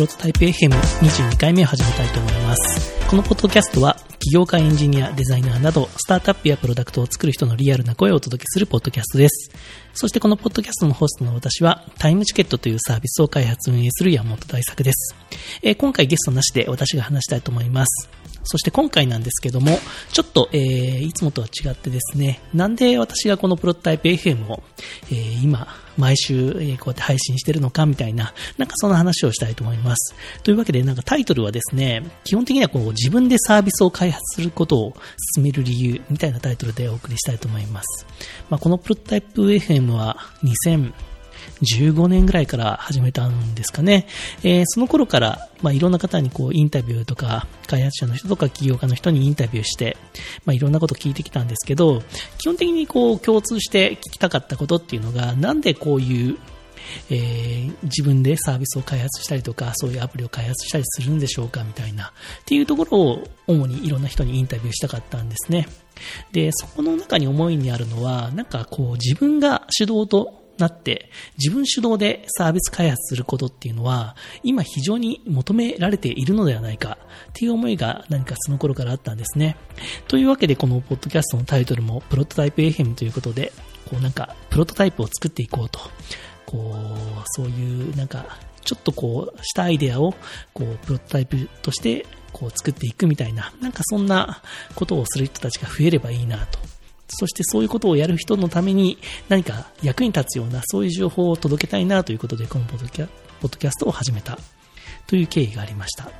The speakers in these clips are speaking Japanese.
ロトタイプ FM22 回目を始めたいと思います。このポッドキャストは、起業家エンジニア、デザイナーなど、スタートアップやプロダクトを作る人のリアルな声をお届けするポッドキャストです。そしてこのポッドキャストのホストの私は、タイムチケットというサービスを開発運営する山本大作です。えー、今回ゲストなしで私が話したいと思います。そして今回なんですけども、ちょっと、えー、いつもとは違ってですね、なんで私がこのプロトタイプ FM を、えー、今、毎週、えー、こうやって配信してるのかみたいな、なんかそんな話をしたいと思います。というわけで、なんかタイトルはですね、基本的にはこう自分でサービスを開発することを進める理由みたいなタイトルでお送りしたいと思います。まあ、このプロトタイプ FM は2000 15年ぐらいから始めたんですかね。えー、その頃から、まあ、いろんな方にこうインタビューとか、開発者の人とか起業家の人にインタビューして、まあ、いろんなこと聞いてきたんですけど、基本的にこう共通して聞きたかったことっていうのが、なんでこういうえー、自分でサービスを開発したりとか、そういうアプリを開発したりするんでしょうかみたいな、っていうところを主にいろんな人にインタビューしたかったんですね。で、そこの中に思いにあるのは、なんかこう自分が主導となって自分主導でサービス開発することっていうのは今非常に求められているのではないかっていう思いが何かその頃からあったんですね。というわけでこのポッドキャストのタイトルもプロトタイプ FM ということでこうなんかプロトタイプを作っていこうとこうそういうなんかちょっとこうしたアイデアをこうプロトタイプとしてこう作っていくみたいななんかそんなことをする人たちが増えればいいなとそしてそういうことをやる人のために何か役に立つようなそういう情報を届けたいなということでこのポッドキャストを始めたという経緯がありました。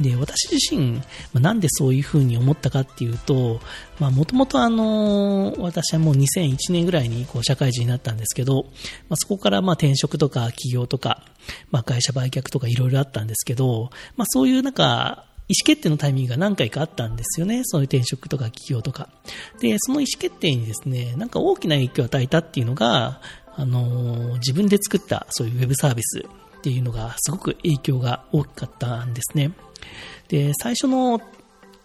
で、私自身、まなんでそういうふうに思ったかっていうと、まあもともとあの、私はもう2001年ぐらいにこう社会人になったんですけど、まあ、そこからまあ転職とか起業とか、まあ、会社売却とかいろいろあったんですけど、まあ、そういうなんか、意思決定のタイミングが何回かあったんですよね。そういう転職とか起業とか。で、その意思決定にですね、なんか大きな影響を与えたっていうのが、あのー、自分で作ったそういうウェブサービスっていうのがすごく影響が大きかったんですね。で、最初の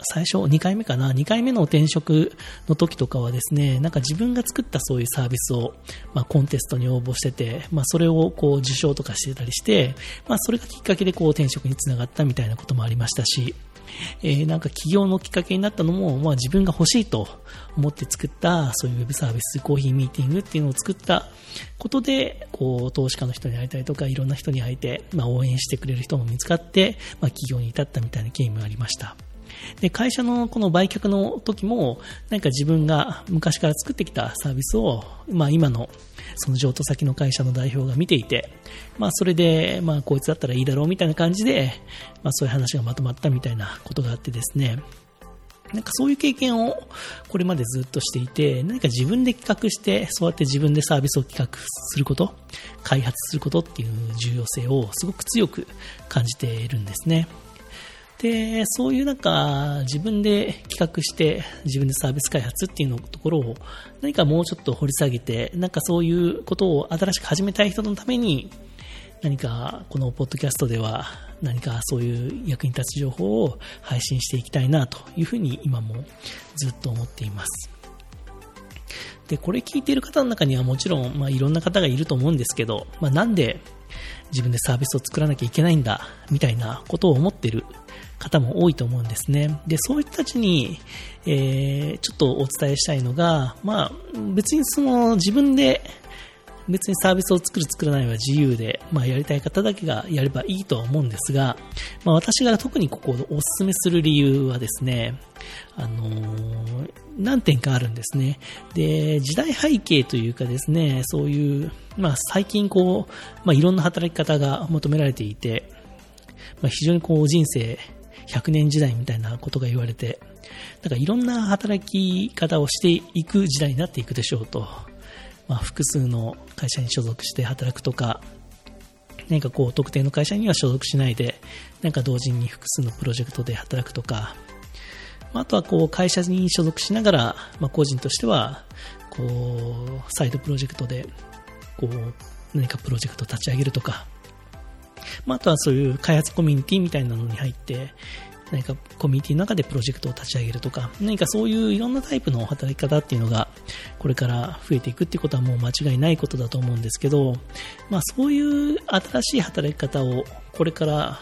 最初、2回目かな、2回目の転職の時とかはですね、なんか自分が作ったそういうサービスを、まあ、コンテストに応募してて、まあ、それをこう受賞とかしてたりして、まあ、それがきっかけでこう転職につながったみたいなこともありましたし、えー、なんか起業のきっかけになったのも、まあ、自分が欲しいと思って作ったそういうウェブサービス、コーヒーミーティングっていうのを作ったことで、こう、投資家の人に会いたりとか、いろんな人に会えて、まあ、応援してくれる人も見つかって、まあ、起業に至ったみたいな経緯もありました。で、会社のこの売却の時も、何か自分が昔から作ってきたサービスを、まあ今のその譲渡先の会社の代表が見ていて、まあそれで、まあこいつだったらいいだろうみたいな感じで、まあそういう話がまとまったみたいなことがあってですね、なんかそういう経験をこれまでずっとしていて、何か自分で企画して、そうやって自分でサービスを企画すること、開発することっていう重要性をすごく強く感じているんですね。で、そういうなんか自分で企画して自分でサービス開発っていうのところを何かもうちょっと掘り下げて、なんかそういうことを新しく始めたい人のために何かこのポッドキャストでは何かそういう役に立つ情報を配信していきたいなというふうに今もずっと思っています。で、これ聞いている方の中にはもちろん、まあ、いろんな方がいると思うんですけど、まあ、なんで自分でサービスを作らなきゃいけないんだ、みたいなことを思ってる方も多いと思うんですね。で、そういう人たちに、えー、ちょっとお伝えしたいのが、まあ、別にその自分で別にサービスを作る作らないは自由で、まあ、やりたい方だけがやればいいとは思うんですが、まあ、私が特にここをお勧めする理由はですね、あのー、何点かあるんですね。で、時代背景というかですね、そういう、まあ、最近こう、まあ、いろんな働き方が求められていて、まあ、非常にこう人生100年時代みたいなことが言われて、なんかいろんな働き方をしていく時代になっていくでしょうと。まあ、複数の会社に所属して働くとか、何かこう特定の会社には所属しないで、なんか同時に複数のプロジェクトで働くとか、あとはこう会社に所属しながら、まあ、個人としてはこうサイドプロジェクトでこう何かプロジェクトを立ち上げるとか、まあ、あとはそういう開発コミュニティみたいなのに入って何かコミュニティの中でプロジェクトを立ち上げるとか、何かそういういろんなタイプの働き方っていうのが、これから増えていくっていうことはもう間違いないことだと思うんですけど、まあそういう新しい働き方をこれから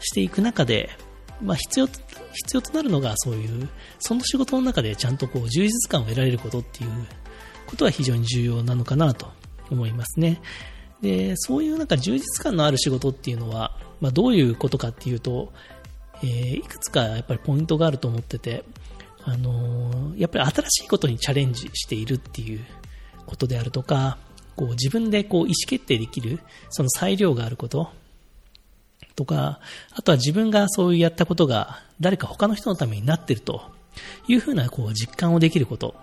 していく中で、まあ、必要必要となるのがそういうその仕事の中でちゃんとこう充実感を得られることっていうことは非常に重要なのかなと思いますね。でそういうなんか充実感のある仕事っていうのは、まあ、どういうことかっていうと、えー、いくつかやっぱりポイントがあると思ってて、あのー、やっぱり新しいことにチャレンジしているっていうことであるとか、こう自分でこう意思決定できるその裁量があることとか、あとは自分がそういうやったことが誰か他の人のためになってるというふうなこう実感をできること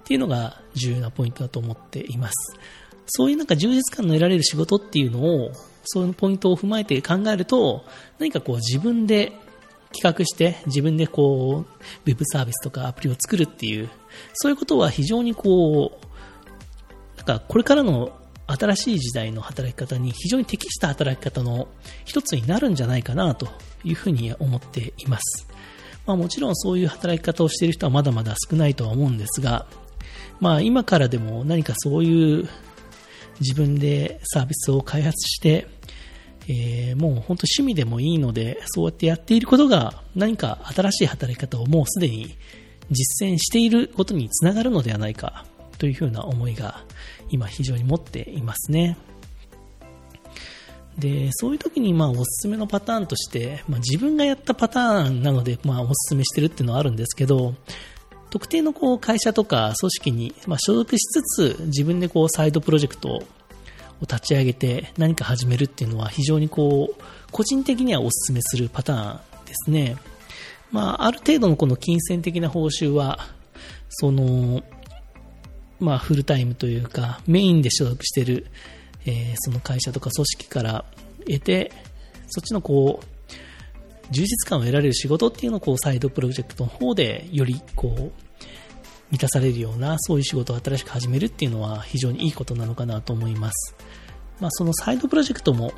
っていうのが重要なポイントだと思っています。そういうなんか充実感の得られる仕事っていうのを、そういうポイントを踏まえて考えると、何かこう自分で企画して自分でこう、ウェブサービスとかアプリを作るっていう、そういうことは非常にこう、なんかこれからの新しい時代の働き方に非常に適した働き方の一つになるんじゃないかなというふうに思っています。まあ、もちろんそういう働き方をしている人はまだまだ少ないとは思うんですが、まあ、今からでも何かそういう自分でサービスを開発して、えー、もう本当趣味でもいいので、そうやってやっていることが何か新しい働き方をもうすでに実践していることにつながるのではないかというふうな思いが今非常に持っていますね。で、そういう時にまあおすすめのパターンとして、まあ、自分がやったパターンなのでまあおすすめしてるっていうのはあるんですけど、特定のこう会社とか組織に、まあ、所属しつつ自分でこうサイドプロジェクトを立ち上げて何か始めるっていうのは非常にこう個人的にはお勧めするパターンですね。まあ、ある程度のこの金銭的な報酬は、その、まあ、フルタイムというか、メインで所属している、えー、その会社とか組織から得て、そっちのこう、充実感を得られる仕事っていうのをこうサイドプロジェクトの方でよりこう満たされるようなそういう仕事を新しく始めるっていうのは非常にいいことなのかなと思います。まあ、そのサイドプロジェクトも、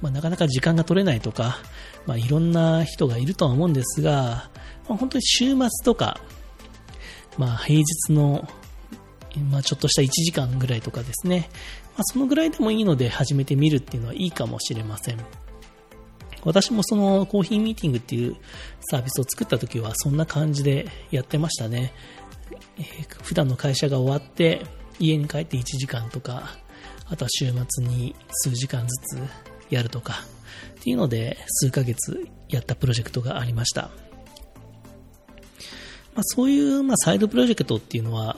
まあ、なかなか時間が取れないとか、まあ、いろんな人がいるとは思うんですが、まあ、本当に週末とか、まあ、平日の、まあ、ちょっとした1時間ぐらいとかですね、まあ、そのぐらいでもいいので始めてみるっていうのはいいかもしれません。私もそのコーヒーミーティングっていうサービスを作った時はそんな感じでやってましたね。えー、普段の会社が終わって家に帰って1時間とか、あとは週末に数時間ずつやるとかっていうので数ヶ月やったプロジェクトがありました。まあ、そういう、まあ、サイドプロジェクトっていうのは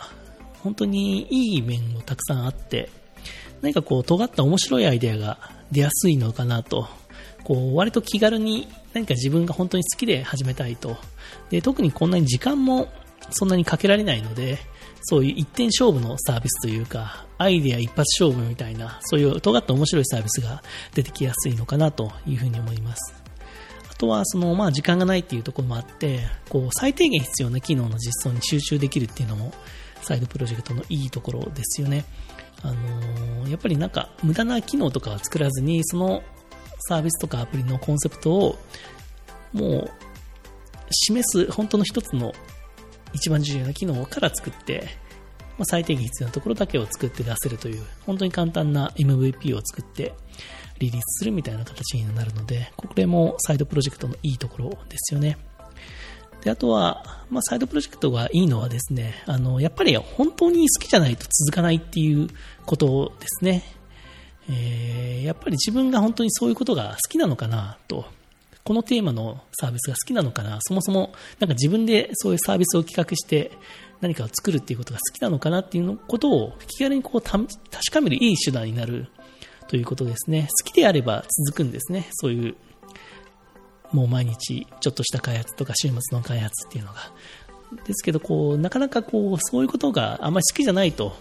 本当にいい面もたくさんあって何かこう尖った面白いアイデアが出やすいのかなとこう割と気軽に何か自分が本当に好きで始めたいと。で特にこんなに時間もそんなにかけられないのでそういう一点勝負のサービスというかアイデア一発勝負みたいなそういう尖った面白いサービスが出てきやすいのかなというふうに思います。あとはその、まあ、時間がないっていうところもあってこう最低限必要な機能の実装に集中できるっていうのもサイドプロジェクトのいいところですよね。あのー、やっぱりなんか無駄な機能とかは作らずにそのサービスとかアプリのコンセプトをもう示す本当の一つの一番重要な機能から作って、まあ、最低限必要なところだけを作って出せるという本当に簡単な MVP を作ってリリースするみたいな形になるのでこれもサイドプロジェクトのいいところですよね。であとは、まあ、サイドプロジェクトがいいのはですねあのやっぱり本当に好きじゃないと続かないっていうことですね。えー、やっぱり自分が本当にそういうことが好きなのかなと、このテーマのサービスが好きなのかな、そもそもなんか自分でそういうサービスを企画して何かを作るっていうことが好きなのかなっていうことを気軽にこう確かめるいい手段になるということですね。好きであれば続くんですね。そういう、もう毎日ちょっとした開発とか週末の開発っていうのが。ですけど、こう、なかなかこう、そういうことがあんまり好きじゃないと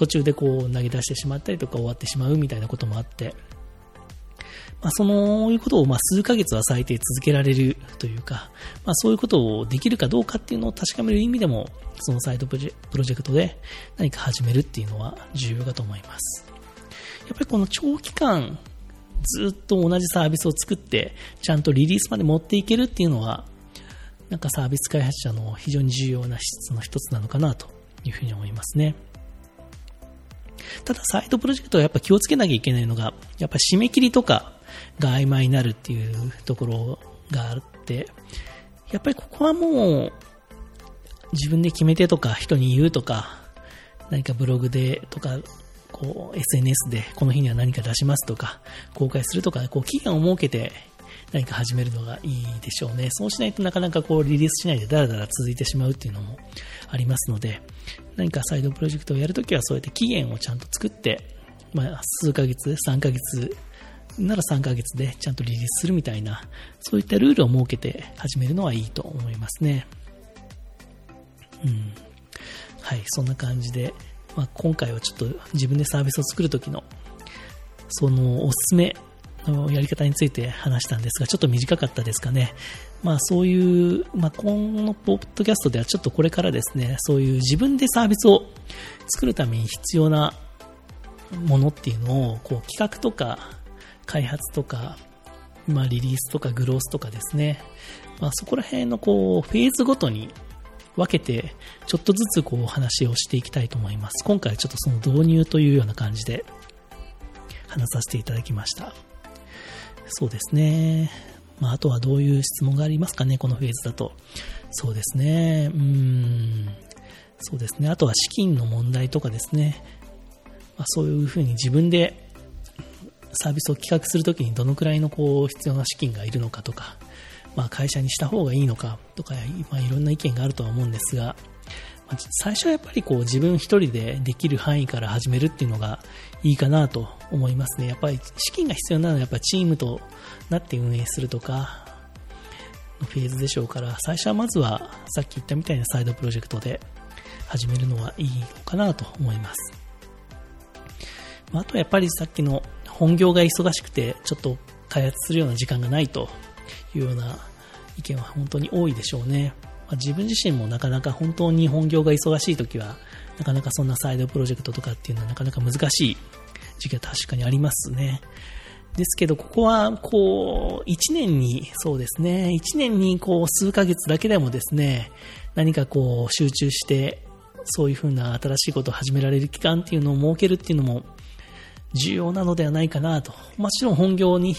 途中でこう投げ出してしまったりとか終わってしまうみたいなこともあって、まあ、そのいうことをまあ数ヶ月は最低続けられるというか、まあ、そういうことをできるかどうかっていうのを確かめる意味でも、そのサイドプロジェクトで何か始めるっていうのは重要かと思います。やっぱりこの長期間ずっと同じサービスを作って、ちゃんとリリースまで持っていけるっていうのは、なんかサービス開発者の非常に重要な質の一つなのかなというふうに思いますね。ただサイドプロジェクトはやっぱ気をつけなきゃいけないのが、やっぱ締め切りとかが曖昧になるっていうところがあって、やっぱりここはもう自分で決めてとか人に言うとか、何かブログでとか、こう SNS でこの日には何か出しますとか、公開するとか、こう期限を設けて何か始めるのがいいでしょうね。そうしないとなかなかこうリリースしないでダラダラ続いてしまうっていうのもありますので、何かサイドプロジェクトをやるときはそうやって期限をちゃんと作って、まあ、数ヶ月、3ヶ月なら3ヶ月でちゃんとリリースするみたいな、そういったルールを設けて始めるのはいいと思いますね。うん。はい、そんな感じで、まあ、今回はちょっと自分でサービスを作るときの、そのおすすめのやり方について話したんですが、ちょっと短かったですかね。まあそういう、まあ今のポッドキャストではちょっとこれからですね、そういう自分でサービスを作るために必要なものっていうのを、こう企画とか開発とか、まあリリースとかグロースとかですね、まあそこら辺のこうフェーズごとに分けて、ちょっとずつこうお話をしていきたいと思います。今回はちょっとその導入というような感じで話させていただきました。そうですね。まあ、あとはどういう質問がありますかね、このフェーズだと。そうですね。うん。そうですね。あとは資金の問題とかですね。まあ、そういうふうに自分でサービスを企画するときにどのくらいのこう必要な資金がいるのかとか、まあ、会社にした方がいいのかとか、まあ、いろんな意見があるとは思うんですが、最初はやっぱりこう自分一人でできる範囲から始めるっていうのがいいかなと思いますね。やっぱり資金が必要なのはやっぱチームとなって運営するとか、のフェーズでしょうから、最初はまずはさっき言ったみたいなサイドプロジェクトで始めるのはいいのかなと思います。あとはやっぱりさっきの本業が忙しくてちょっと開発するような時間がないというような意見は本当に多いでしょうね。まあ、自分自身もなかなか本当に本業が忙しい時は、なかなかそんなサイドプロジェクトとかっていうのはなかなか難しい時期は確かにありますね。ですけど、ここは、こう、1年に、そうですね、1年に、こう、数ヶ月だけでもですね、何かこう、集中して、そういうふうな新しいことを始められる期間っていうのを設けるっていうのも、重要なのではないかなと。もちろん本業に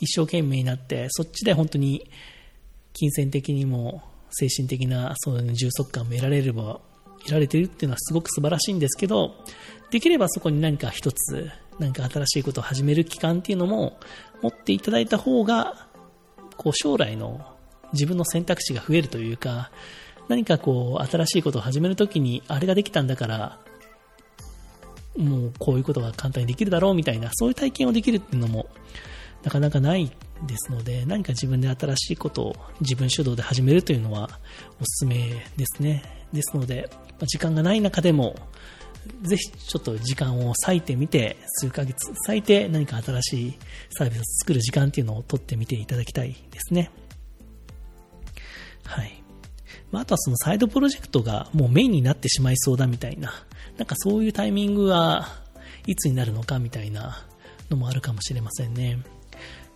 一生懸命になって、そっちで本当に金銭的にも精神的なそういう充足感も得られれば、得られてるっていうのはすごく素晴らしいんですけど、できればそこに何か一つ、何か新しいことを始める期間っていうのも持っていただいた方が、こう将来の自分の選択肢が増えるというか、何かこう新しいことを始めるときにあれができたんだから、もうこういうことが簡単にできるだろうみたいな、そういう体験をできるっていうのもなかなかないですので、何か自分で新しいことを自分主導で始めるというのはおすすめですね。ですので、時間がない中でも、ぜひちょっと時間を割いてみて、数ヶ月割いて何か新しいサービスを作る時間っていうのを取ってみていただきたいですね。はい。ま、あとはそのサイドプロジェクトがもうメインになってしまいそうだみたいな、なんかそういうタイミングはいつになるのかみたいなのもあるかもしれませんね。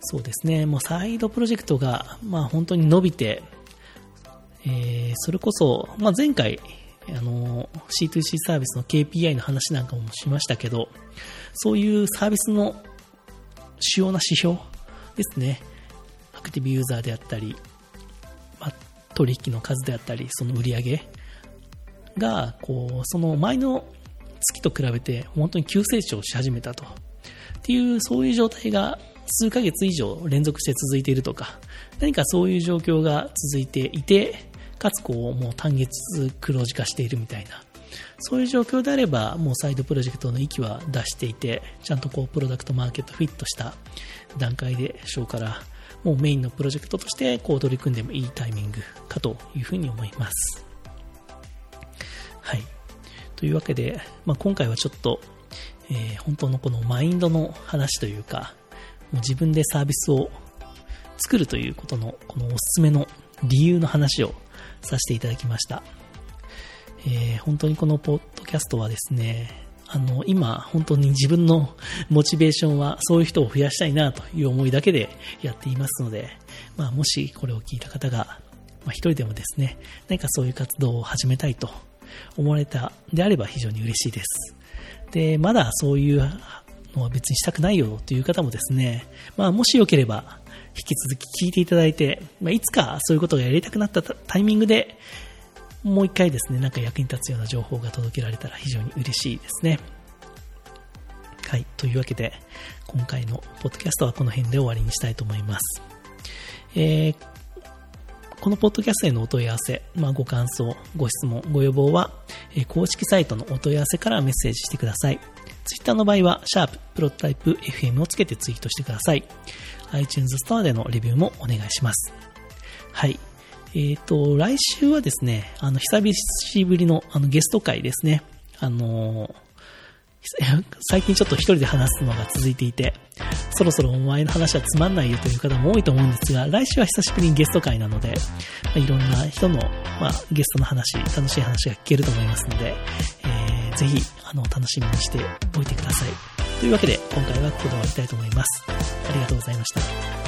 そうですね、もうサイドプロジェクトが、まあ、本当に伸びて、えー、それこそ、まあ、前回、あの C2C サービスの KPI の話なんかもしましたけど、そういうサービスの主要な指標ですね、アクティブユーザーであったり、まあ、取引の数であったり、その売り上げが、こう、その前の月と比べて本当に急成長し始めたと。っていう、そういう状態が数ヶ月以上連続して続いているとか、何かそういう状況が続いていて、かつこう、もう単月黒字化しているみたいな、そういう状況であれば、もうサイドプロジェクトの域は出していて、ちゃんとこう、プロダクトマーケットフィットした段階でしょうから、もうメインのプロジェクトとしてこう取り組んでもいいタイミングかというふうに思います。はい。というわけで、まあ、今回はちょっと、えー、本当のこのマインドの話というか、自分でサービスを作るということの、このおすすめの理由の話をさせていただきました。えー、本当にこのポッドキャストはですね、あの、今、本当に自分のモチベーションはそういう人を増やしたいなという思いだけでやっていますので、まあ、もしこれを聞いた方が、まあ、一人でもですね、何かそういう活動を始めたいと思われたであれば非常に嬉しいです。で、まだそういうのは別にしたくないよという方もですね、まあもしよければ引き続き聞いていただいて、まあ、いつかそういうことがやりたくなったタイミングで、もう一回ですね、なんか役に立つような情報が届けられたら非常に嬉しいですね。はい。というわけで、今回のポッドキャストはこの辺で終わりにしたいと思います。えー、このポッドキャストへのお問い合わせ、まあ、ご感想、ご質問、ご要望は、え、公式サイトのお問い合わせからメッセージしてください。ツイッターの場合は、シャーププロトタイプ FM をつけてツイートしてください。iTunes ストアでのレビューもお願いします。はい。えっ、ー、と、来週はですね、あの、久しぶりのあのゲスト会ですね。あのー、最近ちょっと一人で話すのが続いていて、そろそろお前の話はつまんないよという方も多いと思うんですが、来週は久しぶりにゲスト会なので、まあ、いろんな人の、まあ、ゲストの話、楽しい話が聞けると思いますので、ぜひ、あの、楽しみにしておいてください。というわけで、今回はここで終わりたいと思います。ありがとうございました。